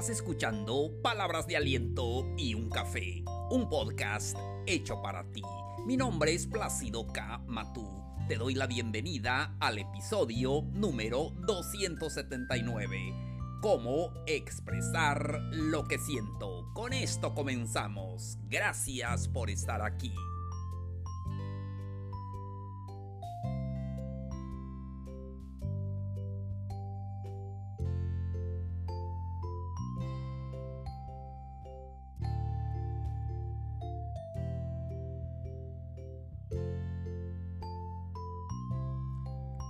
Estás escuchando Palabras de Aliento y un Café, un podcast hecho para ti. Mi nombre es Plácido K. Matú. Te doy la bienvenida al episodio número 279. Cómo expresar lo que siento. Con esto comenzamos. Gracias por estar aquí.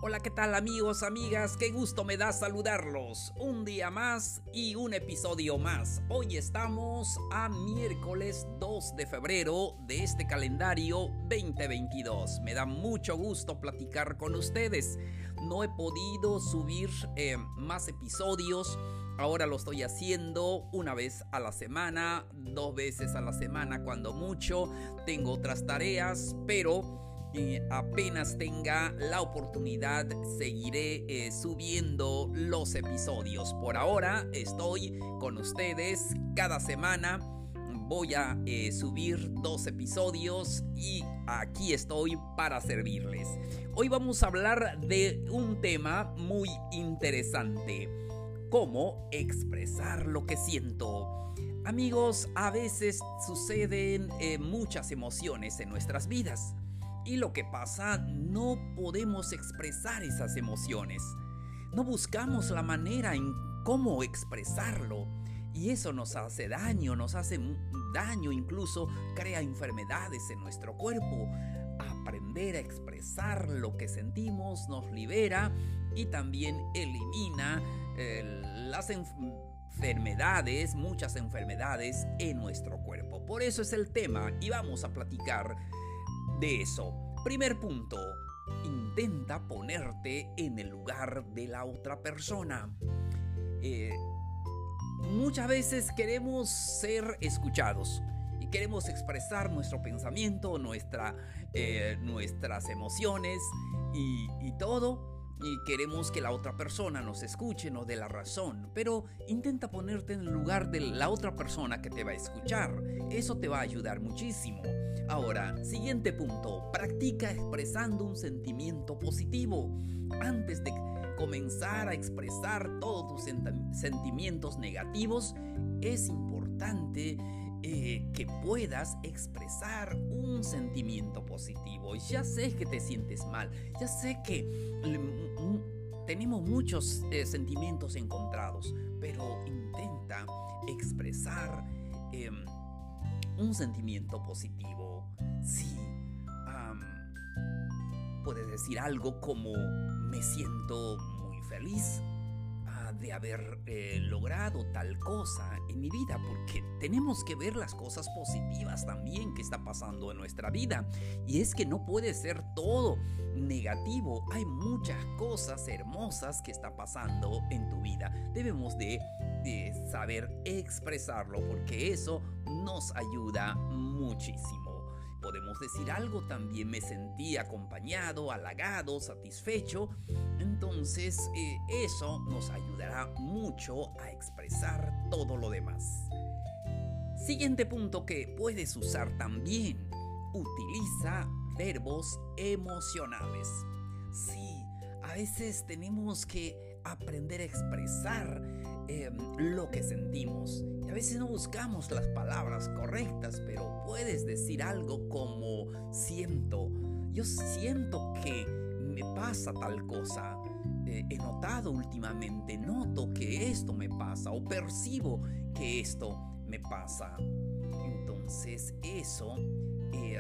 Hola, ¿qué tal amigos, amigas? Qué gusto me da saludarlos. Un día más y un episodio más. Hoy estamos a miércoles 2 de febrero de este calendario 2022. Me da mucho gusto platicar con ustedes. No he podido subir eh, más episodios. Ahora lo estoy haciendo una vez a la semana, dos veces a la semana cuando mucho. Tengo otras tareas, pero apenas tenga la oportunidad seguiré eh, subiendo los episodios. Por ahora estoy con ustedes cada semana. Voy a eh, subir dos episodios y aquí estoy para servirles. Hoy vamos a hablar de un tema muy interesante. Cómo expresar lo que siento. Amigos, a veces suceden eh, muchas emociones en nuestras vidas. Y lo que pasa, no podemos expresar esas emociones. No buscamos la manera en cómo expresarlo. Y eso nos hace daño, nos hace daño, incluso crea enfermedades en nuestro cuerpo. Aprender a expresar lo que sentimos nos libera y también elimina eh, las enfermedades, muchas enfermedades en nuestro cuerpo. Por eso es el tema y vamos a platicar de eso. Primer punto, intenta ponerte en el lugar de la otra persona. Eh, muchas veces queremos ser escuchados y queremos expresar nuestro pensamiento, nuestra, eh, nuestras emociones y, y todo y queremos que la otra persona nos escuche, nos dé la razón, pero intenta ponerte en el lugar de la otra persona que te va a escuchar. Eso te va a ayudar muchísimo. Ahora, siguiente punto, practica expresando un sentimiento positivo. Antes de comenzar a expresar todos tus sentimientos negativos, es importante eh, que puedas expresar un sentimiento positivo. Ya sé que te sientes mal, ya sé que tenemos muchos eh, sentimientos encontrados, pero intenta expresar em, un sentimiento positivo. Sí, puedes decir algo como me siento muy feliz de haber eh, logrado tal cosa en mi vida, porque tenemos que ver las cosas positivas también que está pasando en nuestra vida. Y es que no puede ser todo negativo, hay muchas cosas hermosas que está pasando en tu vida. Debemos de, de saber expresarlo, porque eso nos ayuda muchísimo podemos decir algo, también me sentí acompañado, halagado, satisfecho. Entonces eh, eso nos ayudará mucho a expresar todo lo demás. Siguiente punto que puedes usar también. Utiliza verbos emocionales. Sí, a veces tenemos que aprender a expresar em, lo que sentimos. A veces no buscamos las palabras correctas, pero puedes decir algo como siento. Yo siento que me pasa tal cosa. Eh, he notado últimamente, noto que esto me pasa o percibo que esto me pasa. Entonces eso eh,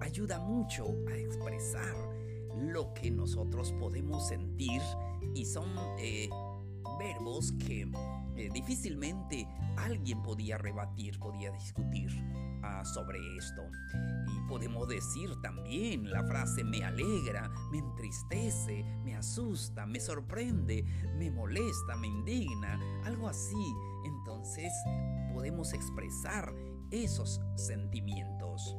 ayuda mucho a expresar lo que nosotros podemos sentir y son eh, verbos que eh, difícilmente alguien podía rebatir, podía discutir ah, sobre esto. Y podemos decir también la frase me alegra, me entristece, me asusta, me sorprende, me molesta, me indigna, algo así. Entonces podemos expresar esos sentimientos.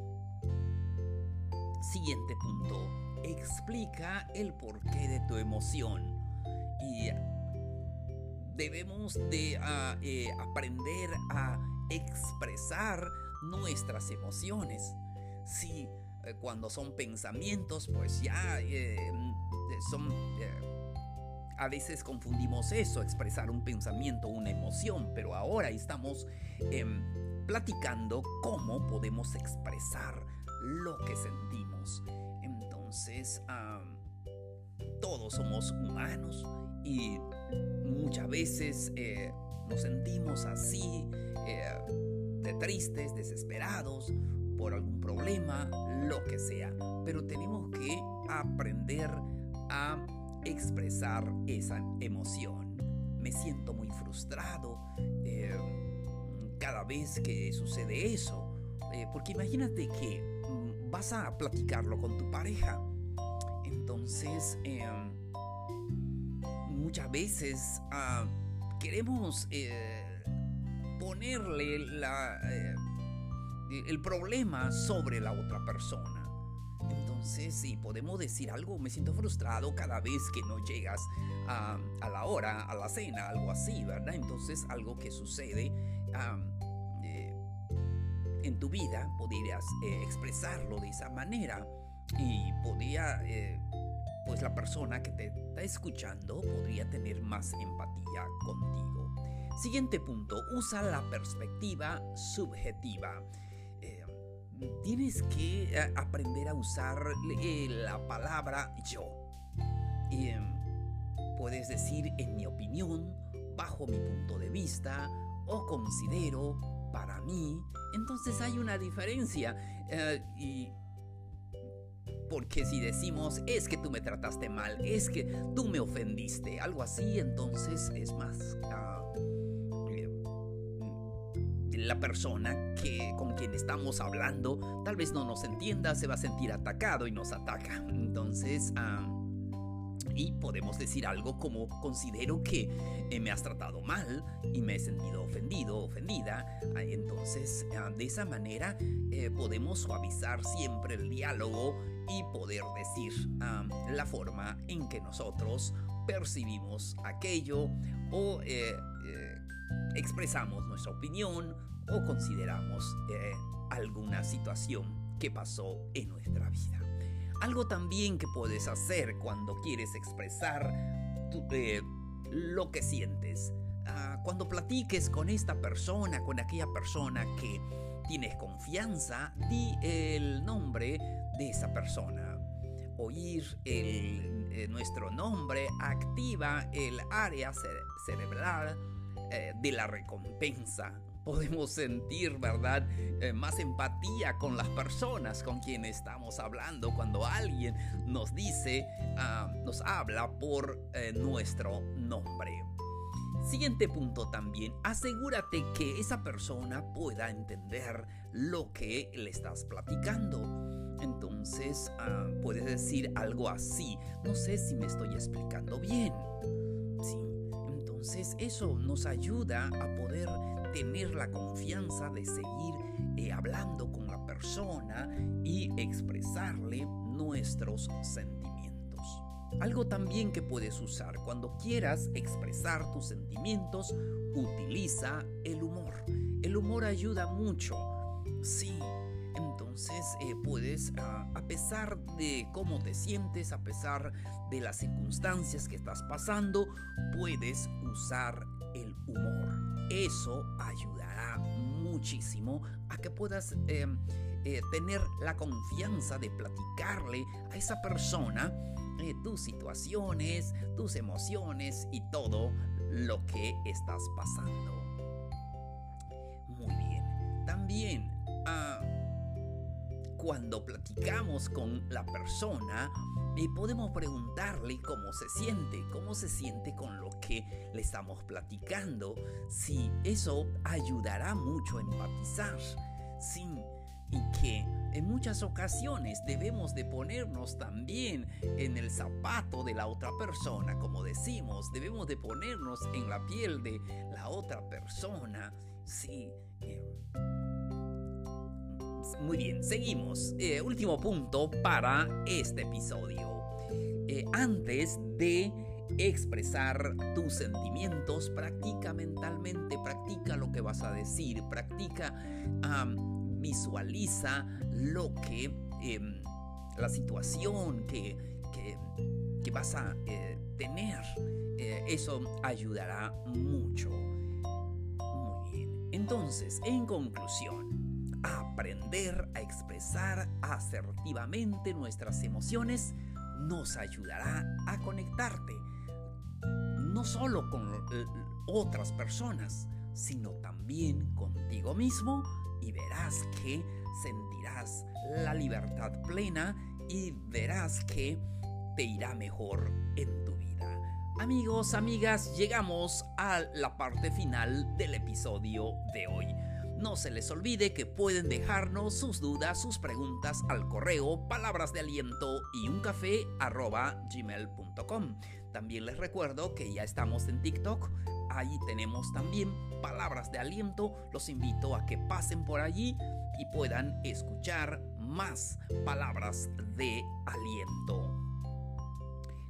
Siguiente punto. Explica el porqué de tu emoción. Y debemos de ah, eh, aprender a expresar nuestras emociones. Sí, eh, cuando son pensamientos, pues ya son... a veces confundimos eso, expresar un pensamiento, una emoción, pero ahora estamos em, platicando cómo podemos expresar lo que sentimos. Entonces, todos somos humanos y muchas veces eh, nos sentimos así, eh, de tristes, desesperados por algún problema, lo que sea. Pero tenemos que aprender a expresar esa emoción. Me siento muy frustrado eh, cada vez que sucede eso. porque imagínate que mm, vas a platicarlo con tu pareja. Entonces, muchas veces ah, queremos eh, ponerle eh, el problema sobre la otra persona. Entonces, si podemos decir algo, me siento frustrado cada vez que no llegas a, la hora, a la cena, algo así, ¿verdad? Entonces, algo que sucede eh, en tu vida, podrías expresarlo de esa manera y podría pues la persona que te está escuchando podría tener más empatía contigo. Siguiente punto, usa la perspectiva subjetiva. Eh, tienes que eh, aprender a usar eh, la palabra yo. puedes decir en mi opinión, bajo mi punto de vista, o considero, para mí. Entonces hay una diferencia. Porque si decimos, es que tú me trataste mal, es que tú me ofendiste, algo así, entonces es más... Ah, eh, la persona que, con quien estamos hablando tal vez no nos entienda, se va a sentir atacado y nos ataca. Entonces... Ah, y podemos decir algo como considero que eh, me has tratado mal y me he sentido ofendido, ofendida. Ah, entonces, de esa manera eh, podemos suavizar siempre el diálogo y poder decir la forma en que nosotros percibimos aquello o eh, expresamos nuestra opinión o consideramos alguna situación que pasó en nuestra vida. Algo también que puedes hacer cuando quieres expresar eh, lo que sientes. Ah, cuando platiques con esta persona, con aquella persona que tienes confianza, di el nombre de esa persona. Oír eh, nuestro nombre activa el área cerebral eh, de la recompensa podemos sentir, ¿verdad? Eh, más empatía con las personas con quienes estamos hablando cuando alguien nos dice, ah, nos habla por nuestro nombre. Siguiente punto también, asegúrate que esa persona pueda entender lo que le estás platicando. Entonces ah, puedes decir algo así, no sé si me estoy explicando bien. Sí, entonces eso nos ayuda a poder tener la confianza de seguir eh, hablando con la persona y expresarle nuestros sentimientos. Algo también que puedes usar cuando quieras expresar tus sentimientos, utiliza el humor. El humor ayuda mucho. Sí, entonces eh, puedes, ah, a pesar de cómo te sientes, a pesar de las circunstancias que estás pasando, puedes usar el humor eso ayudará muchísimo a que puedas em, eh, tener la confianza de platicarle a esa persona eh, tus situaciones, tus emociones y todo lo que estás pasando. Muy bien. También ah, cuando platicamos con la persona, y podemos preguntarle cómo se siente, cómo se siente con lo que le estamos platicando. Sí, eso ayudará mucho a empatizar. Sí, y que en muchas ocasiones debemos de ponernos también en el zapato de la otra persona, como decimos, debemos de ponernos en la piel de la otra persona. Sí. Eh, muy bien, seguimos. Eh, último punto para este episodio. Eh, antes de expresar tus sentimientos, practica mentalmente, practica lo que vas a decir, practica, visualiza lo que, em, la situación que, que, vas a eh, tener. Eso ayudará mucho. Muy bien. Entonces, en conclusión, aprender a expresar asertivamente nuestras emociones nos ayudará a conectarte no solo con otras personas, sino también contigo mismo y verás que sentirás la libertad plena y verás que te irá mejor en tu vida. Amigos, amigas, llegamos a la parte final del episodio de hoy. No se les olvide que pueden dejarnos sus dudas, sus preguntas al correo palabras de aliento y un café. También les recuerdo que ya estamos en TikTok. Ahí tenemos también palabras de aliento. Los invito a que pasen por allí y puedan escuchar más palabras de aliento.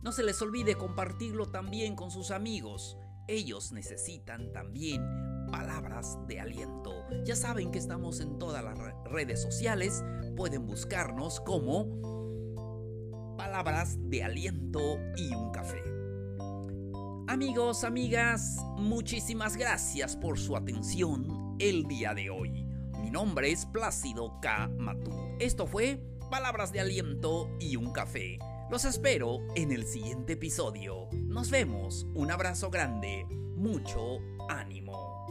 No se les olvide compartirlo también con sus amigos. Ellos necesitan también palabras de aliento. Ya saben que estamos en todas las redes sociales. Pueden buscarnos como palabras de aliento y un café. Amigos, amigas, muchísimas gracias por su atención el día de hoy. Mi nombre es Plácido K. Matú. Esto fue Palabras de Aliento y un Café. Los espero en el siguiente episodio. Nos vemos. Un abrazo grande. Mucho ánimo.